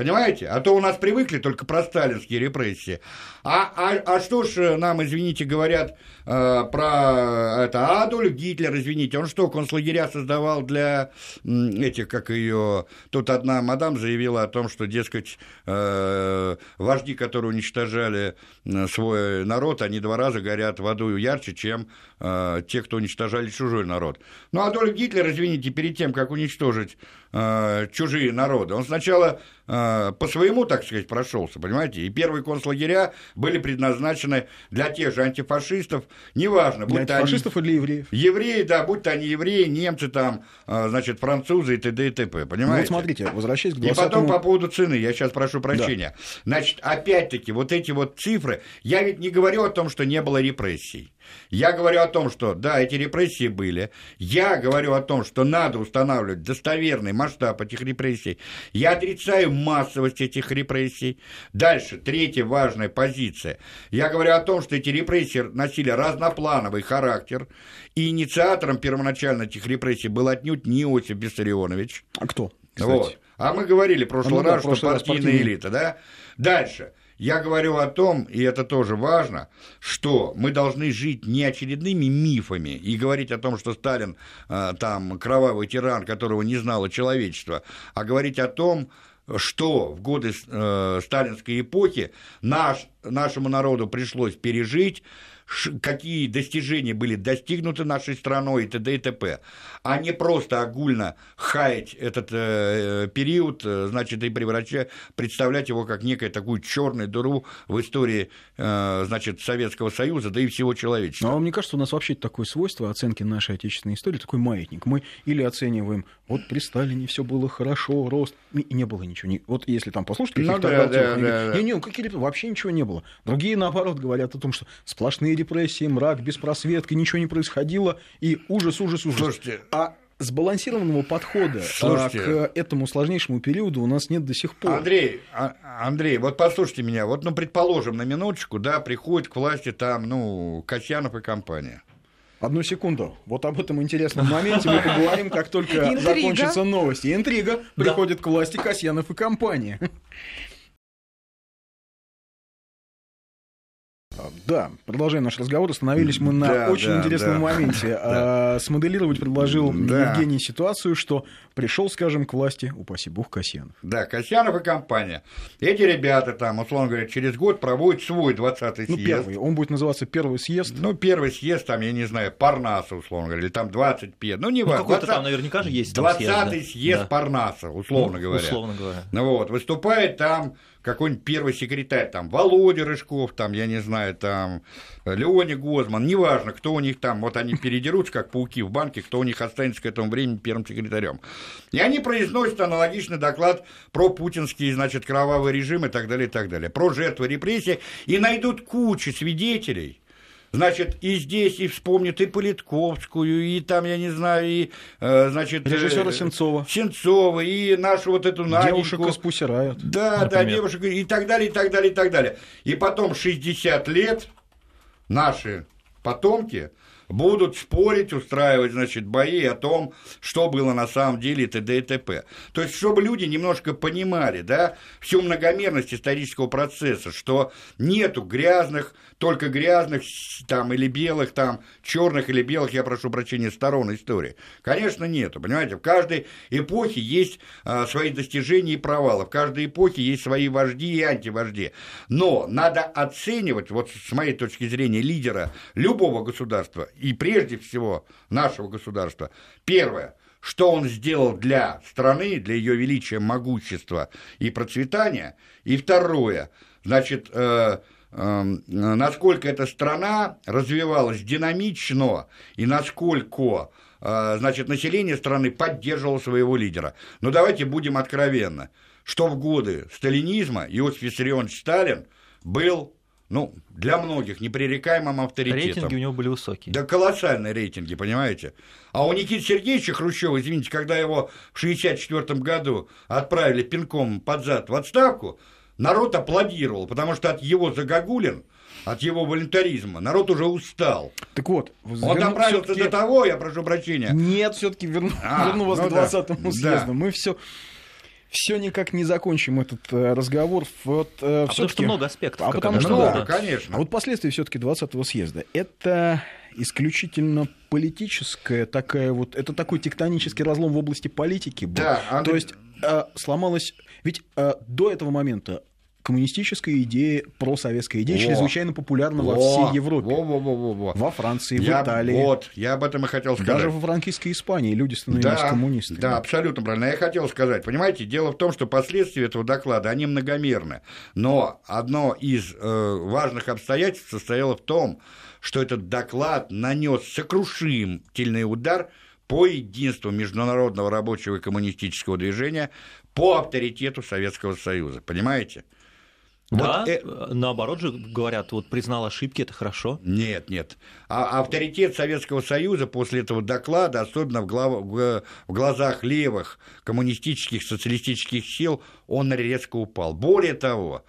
Понимаете? А то у нас привыкли только про сталинские репрессии. А, а, а что ж нам, извините, говорят э, про это Адольф Гитлер, извините, он что, концлагеря создавал для этих, как ее... Тут одна мадам заявила о том, что, дескать, э, вожди, которые уничтожали свой народ, они два раза горят в аду ярче, чем э, те, кто уничтожали чужой народ. Но Адольф Гитлер, извините, перед тем, как уничтожить э, чужие народы, он сначала Э, по своему, так сказать, прошелся, понимаете? И первые концлагеря были предназначены для тех же антифашистов, неважно, будь то антифашистов они... или евреев? Евреи, да, будь то они евреи, немцы там, э, значит, французы и т.д. и т.п., понимаете? Ну, вот смотрите, возвращаясь к 20 И потом по поводу цены, я сейчас прошу прощения. Да. Значит, опять-таки, вот эти вот цифры, я ведь не говорю о том, что не было репрессий. Я говорю о том, что да, эти репрессии были. Я говорю о том, что надо устанавливать достоверный масштаб этих репрессий. Я отрицаю массовость этих репрессий. Дальше, третья важная позиция. Я говорю о том, что эти репрессии носили разноплановый характер. И инициатором первоначально этих репрессий был отнюдь не Иосиф Виссарионович. А кто? Кстати? Вот. А мы говорили в прошлый а, ну, раз, да, что партийная элита, да? Дальше. Я говорю о том, и это тоже важно, что мы должны жить не очередными мифами и говорить о том, что Сталин э, там кровавый тиран, которого не знало человечество, а говорить о том, что в годы э, сталинской эпохи наш, нашему народу пришлось пережить, какие достижения были достигнуты нашей страной и т.д. и т.п., а не просто огульно хаять этот э, период, э, значит, и превращать, представлять его как некую такую черную дыру в истории, э, значит, Советского Союза, да и всего человечества. Ну, а мне кажется, у нас вообще такое свойство оценки нашей отечественной истории, такой маятник. Мы или оцениваем, вот при Сталине все было хорошо, рост, и не было ничего. Вот если там послушать каких-то ну, да, да, да, да. Не, не, какие вообще ничего не было. Другие, наоборот, говорят о том, что сплошные депрессии, мрак, беспросветка, ничего не происходило, и ужас, ужас, ужас. Слушайте, а сбалансированного подхода а, слушайте, к этому сложнейшему периоду у нас нет до сих пор. Андрей, а, Андрей, вот послушайте меня, вот, ну, предположим, на минуточку, да, приходит к власти там, ну, Касьянов и компания. Одну секунду. Вот об этом интересном моменте мы поговорим, как только закончатся новости. Интрига. Приходит к власти Касьянов и компания. Да, продолжаем наш разговор. Остановились мы на да, очень да, интересном да, моменте. *laughs* Да. А, смоделировать предложил да. Евгений ситуацию, что пришел, скажем, к власти, упаси бог, Касьянов. Да, Касьянов и компания. Эти ребята там, условно говоря, через год проводят свой 20-й ну, съезд. Первый. Он будет называться первый съезд. Ну, первый съезд, там, я не знаю, Парнаса, условно говоря, или там 25. Ну, не важно. Ну, какой-то 20... там наверняка же есть 20-й съезд, да? съезд да. Парнаса, условно ну, говоря. Условно говоря. Ну, вот, выступает там какой-нибудь первый секретарь, там, Володя Рыжков, там, я не знаю, там, Леони Гозман, неважно, кто у них там, вот они передерутся, как пауки в банке, кто у них останется к этому времени первым секретарем. И они произносят аналогичный доклад про путинский, значит, кровавый режим и так далее, и так далее, про жертвы репрессий, и найдут кучу свидетелей, Значит, и здесь и вспомнит и Политковскую, и там, я не знаю, и, э, значит... Э, Режиссера Сенцова. Сенцова, и нашу вот эту Наденьку. Девушек из Пусирают. Да, например. да, девушек, и так далее, и так далее, и так далее. И потом 60 лет наши потомки будут спорить, устраивать, значит, бои о том, что было на самом деле т.д. и т.п. То есть, чтобы люди немножко понимали, да, всю многомерность исторического процесса, что нету грязных, только грязных там или белых, там, черных или белых, я прошу прощения, сторон истории. Конечно, нету, понимаете, в каждой эпохе есть а, свои достижения и провалы, в каждой эпохе есть свои вожди и антивожди. Но надо оценивать, вот с моей точки зрения, лидера любого государства и прежде всего нашего государства. Первое, что он сделал для страны, для ее величия, могущества и процветания. И второе, значит, э, насколько эта страна развивалась динамично и насколько э, значит, население страны поддерживало своего лидера. Но давайте будем откровенны, что в годы сталинизма Иосиф Виссарионович Сталин был ну, для многих непререкаемым авторитетом. Рейтинги у него были высокие. Да колоссальные рейтинги, понимаете? А у Никиты Сергеевича Хрущева, извините, когда его в 1964 году отправили пинком под зад в отставку, народ аплодировал, потому что от его загогулин от его волонтаризма. Народ уже устал. Так вот, он доправился до того, я прошу прощения. Нет, все-таки верну, а, верну вас ну к 20-му да, съезду. Да. Мы все все никак не закончим этот э, разговор. Вот, э, а потому что много аспектов. А потому что, да, конечно. А вот последствия все-таки 20-го съезда. Это исключительно политическая такая вот, это такой тектонический разлом в области политики был. Да, Андрей... То есть э, сломалась, ведь э, до этого момента коммунистическая идея, просоветская идея, во. чрезвычайно популярна во, во всей Европе. Во, во, во, во, во. Во Франции, я, в Италии. Вот, я об этом и хотел сказать. Даже во франкистской Испании люди становились да, коммунистами. Да, абсолютно правильно. Я хотел сказать, понимаете, дело в том, что последствия этого доклада, они многомерны. Но одно из э, важных обстоятельств состояло в том, что этот доклад нанес сокрушительный удар по единству международного рабочего и коммунистического движения, по авторитету Советского Союза. Понимаете? Да, вот, э... наоборот же говорят, вот признал ошибки, это хорошо. Нет, нет. А авторитет Советского Союза после этого доклада, особенно в, глав... в глазах левых коммунистических, социалистических сил, он резко упал. Более того,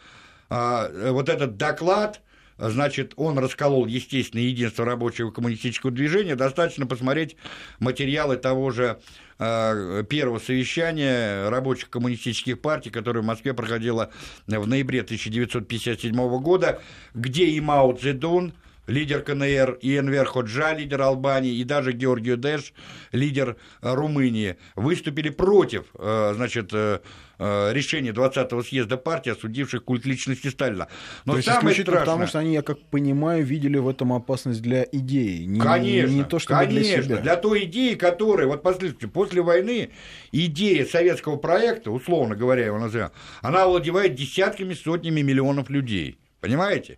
а, вот этот доклад, значит, он расколол, естественно, единство рабочего коммунистического движения. Достаточно посмотреть материалы того же первого совещания рабочих коммунистических партий, которое в Москве проходило в ноябре 1957 года, где и Мао Цзэдун, лидер КНР, и Энвер Ходжа, лидер Албании, и даже Георгий Дэш, лидер э, Румынии, выступили против э, значит, э, решения 20-го съезда партии, осудивших культ личности Сталина. Но То есть самое страшное... потому что они, я как понимаю, видели в этом опасность для идеи. Не, конечно, не то, что конечно, для, себя. для той идеи, которая, вот последствия, после войны идея советского проекта, условно говоря его назовем, она овладевает десятками, сотнями миллионов людей. Понимаете?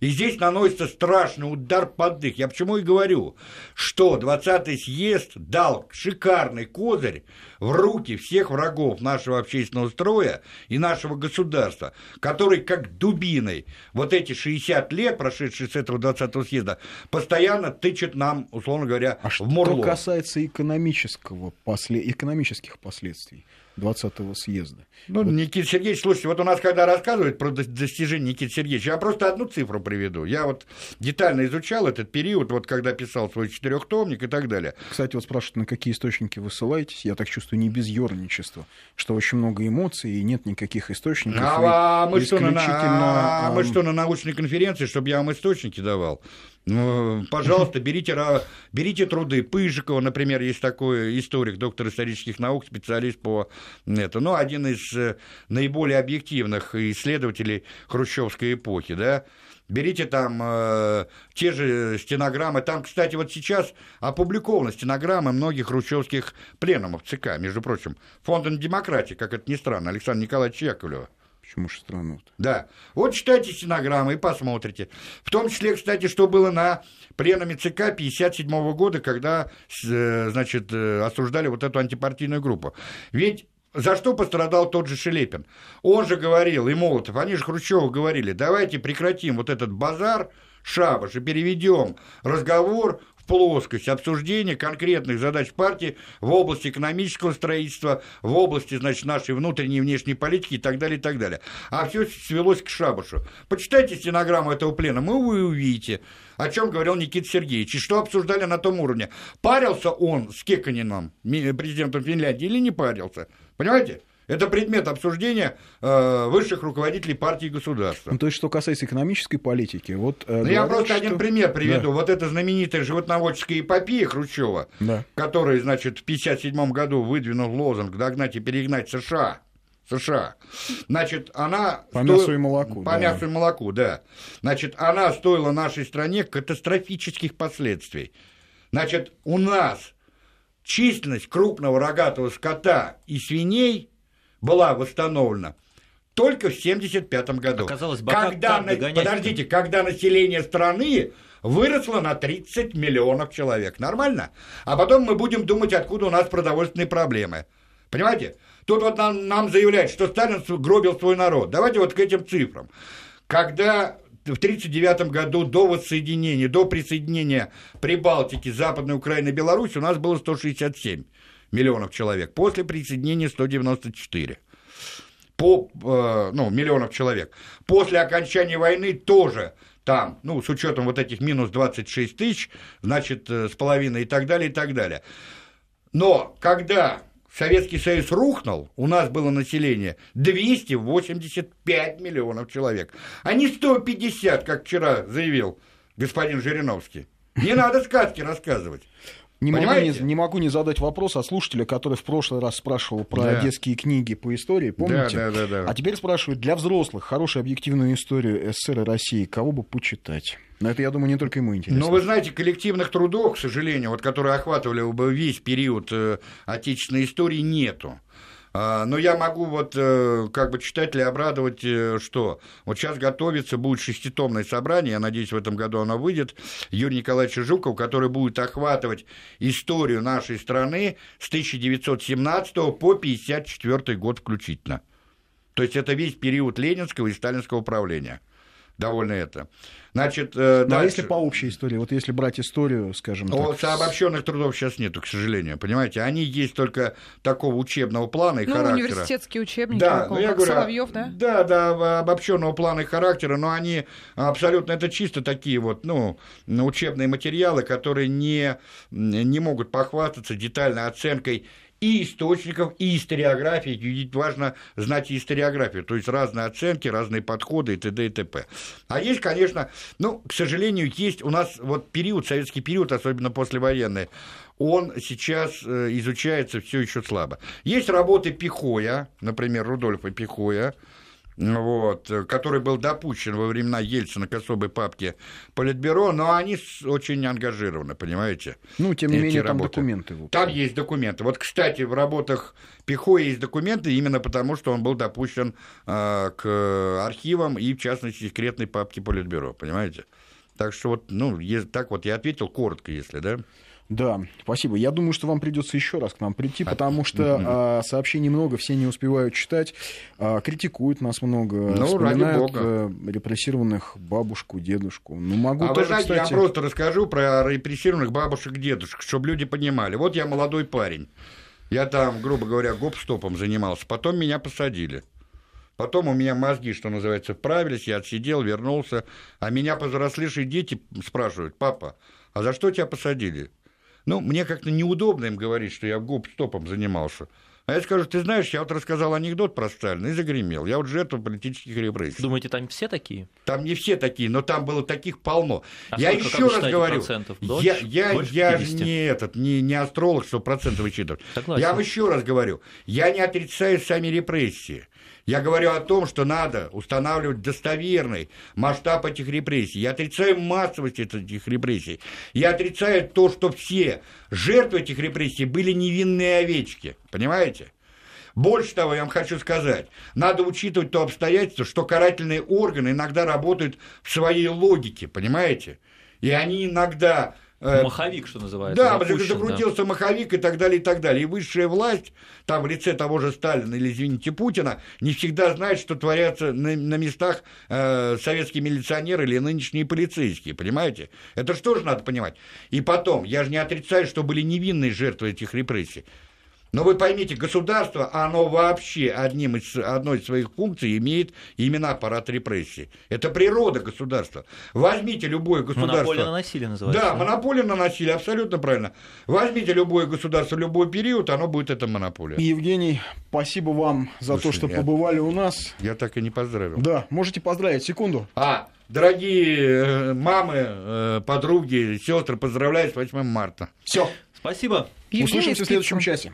И здесь наносится страшный удар под дых. Я почему и говорю, что 20-й съезд дал шикарный козырь в руки всех врагов нашего общественного строя и нашего государства, который как дубиной вот эти 60 лет, прошедшие с этого 20-го съезда, постоянно тычет нам, условно говоря, а в морло. Что касается экономического, после... экономических последствий, 20-го съезда. Ну, вот. Никита Сергеевич, слушайте, вот у нас когда рассказывают про достижения Никиты Сергеевича, я просто одну цифру приведу. Я вот детально изучал этот период, вот когда писал свой четырехтомник и так далее. Кстати, вот спрашивают, на какие источники вы ссылаетесь? Я так чувствую, не без ерничества, что очень много эмоций и нет никаких источников. А, мы, что на, а, мы что, на научной конференции, чтобы я вам источники давал? Ну, пожалуйста, берите, берите труды Пыжикова, например, есть такой историк, доктор исторических наук, специалист по это, ну, один из э, наиболее объективных исследователей хрущевской эпохи, да, Берите там э, те же стенограммы. Там, кстати, вот сейчас опубликованы стенограммы многих хрущевских пленумов ЦК, между прочим. Фондом демократии, как это ни странно, Александра Николаевича Яковлева. Почему же страну -то? Да. Вот читайте стенограммы и посмотрите. В том числе, кстати, что было на пленуме ЦК 1957 года, когда, э, значит, э, осуждали вот эту антипартийную группу. Ведь за что пострадал тот же Шелепин? Он же говорил, и Молотов, они же Хрущеву говорили, давайте прекратим вот этот базар, шабаш, и переведем разговор плоскость обсуждения конкретных задач партии в области экономического строительства, в области, значит, нашей внутренней и внешней политики и так далее, и так далее. А все свелось к шабашу. Почитайте стенограмму этого плена, мы вы увидите, о чем говорил Никита Сергеевич, и что обсуждали на том уровне. Парился он с Кеканином, президентом Финляндии, или не парился? Понимаете? Это предмет обсуждения э, высших руководителей партии и государства. Ну, то есть, что касается экономической политики, вот... Э, ну, я просто что... один пример приведу. Да. Вот эта знаменитая животноводческая эпопея Хрущева, да. который, значит, в 1957 году выдвинул лозунг «догнать и перегнать США». США. Значит, она... По сто... мясу и молоку. По да. мясу и молоку, да. Значит, она стоила нашей стране катастрофических последствий. Значит, у нас численность крупного рогатого скота и свиней была восстановлена только в 1975 году. Оказалось, когда на... Подождите, когда население страны выросло на 30 миллионов человек. Нормально? А потом мы будем думать, откуда у нас продовольственные проблемы. Понимаете? Тут вот нам, нам заявляют, что Сталин гробил свой народ. Давайте вот к этим цифрам. Когда в 1939 году до воссоединения, до присоединения Прибалтики, Западной Украины и Беларуси у нас было 167 миллионов человек, после присоединения 194 по, э, ну, миллионов человек. После окончания войны тоже там, ну, с учетом вот этих минус 26 тысяч, значит, э, с половиной и так далее, и так далее. Но когда Советский Союз рухнул, у нас было население 285 миллионов человек, а не 150, как вчера заявил господин Жириновский. Не надо сказки рассказывать. Не могу не, не могу не задать вопрос о слушателе, который в прошлый раз спрашивал про да. детские книги по истории, помните? Да, да, да, да. А теперь спрашивают, для взрослых хорошую объективную историю СССР и России, кого бы почитать? Но это, я думаю, не только ему интересно. Ну, вы знаете, коллективных трудов, к сожалению, вот, которые охватывали бы весь период э, отечественной истории, нету. А, но я могу вот э, как бы читателей обрадовать, э, что вот сейчас готовится, будет шеститомное собрание, я надеюсь, в этом году оно выйдет, Юрий Николаевич Жуков, который будет охватывать историю нашей страны с 1917 по 1954 год включительно. То есть это весь период ленинского и сталинского правления. Довольно это. Значит, э, ну, а если по общей истории, вот если брать историю, скажем так... так... Обобщенных трудов сейчас нету, к сожалению, понимаете? Они есть только такого учебного плана и ну, характера. университетские учебники, да, около, ну, я говорю, Соловьев, да? Да, да, обобщенного плана и характера, но они абсолютно, это чисто такие вот, ну, учебные материалы, которые не, не могут похвастаться детальной оценкой и источников, и историографии. Ведь важно знать историографию, то есть разные оценки, разные подходы и т.д. и т.п. А есть, конечно, ну, к сожалению, есть у нас вот период, советский период, особенно послевоенный, он сейчас э, изучается все еще слабо. Есть работы Пихоя, например, Рудольфа Пихоя, вот, который был допущен во времена Ельцина к особой папке Политбюро, но они очень ангажированы, понимаете? Ну, тем не менее, работы. там документы. Там есть документы. Вот, кстати, в работах Пихоя есть документы именно потому, что он был допущен э, к архивам и, в частности, секретной папке Политбюро, понимаете? Так что вот, ну, так вот я ответил коротко, если, да? Да, спасибо. Я думаю, что вам придется еще раз к нам прийти, потому что а, сообщений много, все не успевают читать, а, критикуют нас много, ну, вспоминают а, репрессированных бабушку, дедушку. Ну, могу а тоже, вы знаете, кстати... я просто расскажу про репрессированных бабушек, дедушек, чтобы люди понимали. Вот я молодой парень, я там, грубо говоря, гоп-стопом занимался, потом меня посадили. Потом у меня мозги, что называется, вправились, я отсидел, вернулся, а меня повзрослевшие дети спрашивают, папа, а за что тебя посадили? Ну, мне как-то неудобно им говорить, что я гоп-стопом занимался. А я скажу, ты знаешь, я вот рассказал анекдот про Сталина и загремел. Я вот жертва политических репрессий. Думаете, там все такие? Там не все такие, но там было таких полно. А я еще раз говорю, я, я, я не этот, не, не астролог, что проценты вычитывать. Согласен. Я вам еще раз говорю, я не отрицаю сами репрессии. Я говорю о том, что надо устанавливать достоверный масштаб этих репрессий. Я отрицаю массовость этих репрессий. Я отрицаю то, что все жертвы этих репрессий были невинные овечки. Понимаете? Больше того, я вам хочу сказать, надо учитывать то обстоятельство, что карательные органы иногда работают в своей логике, понимаете? И они иногда маховик, что называется. Да, запущен, закрутился да. маховик и так далее, и так далее. И высшая власть, там в лице того же Сталина или, извините, Путина, не всегда знает, что творятся на, на местах э, советские милиционеры или нынешние полицейские, понимаете? Это же надо понимать? И потом, я же не отрицаю, что были невинные жертвы этих репрессий. Но вы поймите, государство, оно вообще одним из, одной из своих функций имеет именно аппарат репрессии. Это природа государства. Возьмите любое государство... Монополия на насилие называется. Да, монополия на насилие, абсолютно правильно. Возьмите любое государство в любой период, оно будет это монополия. Евгений, спасибо вам за Слушай, то, что я... побывали у нас. Я так и не поздравил. Да, можете поздравить, секунду. А, дорогие э, мамы, э, подруги, сестры, поздравляю с 8 марта. Все. Спасибо. Услышимся в следующем часе.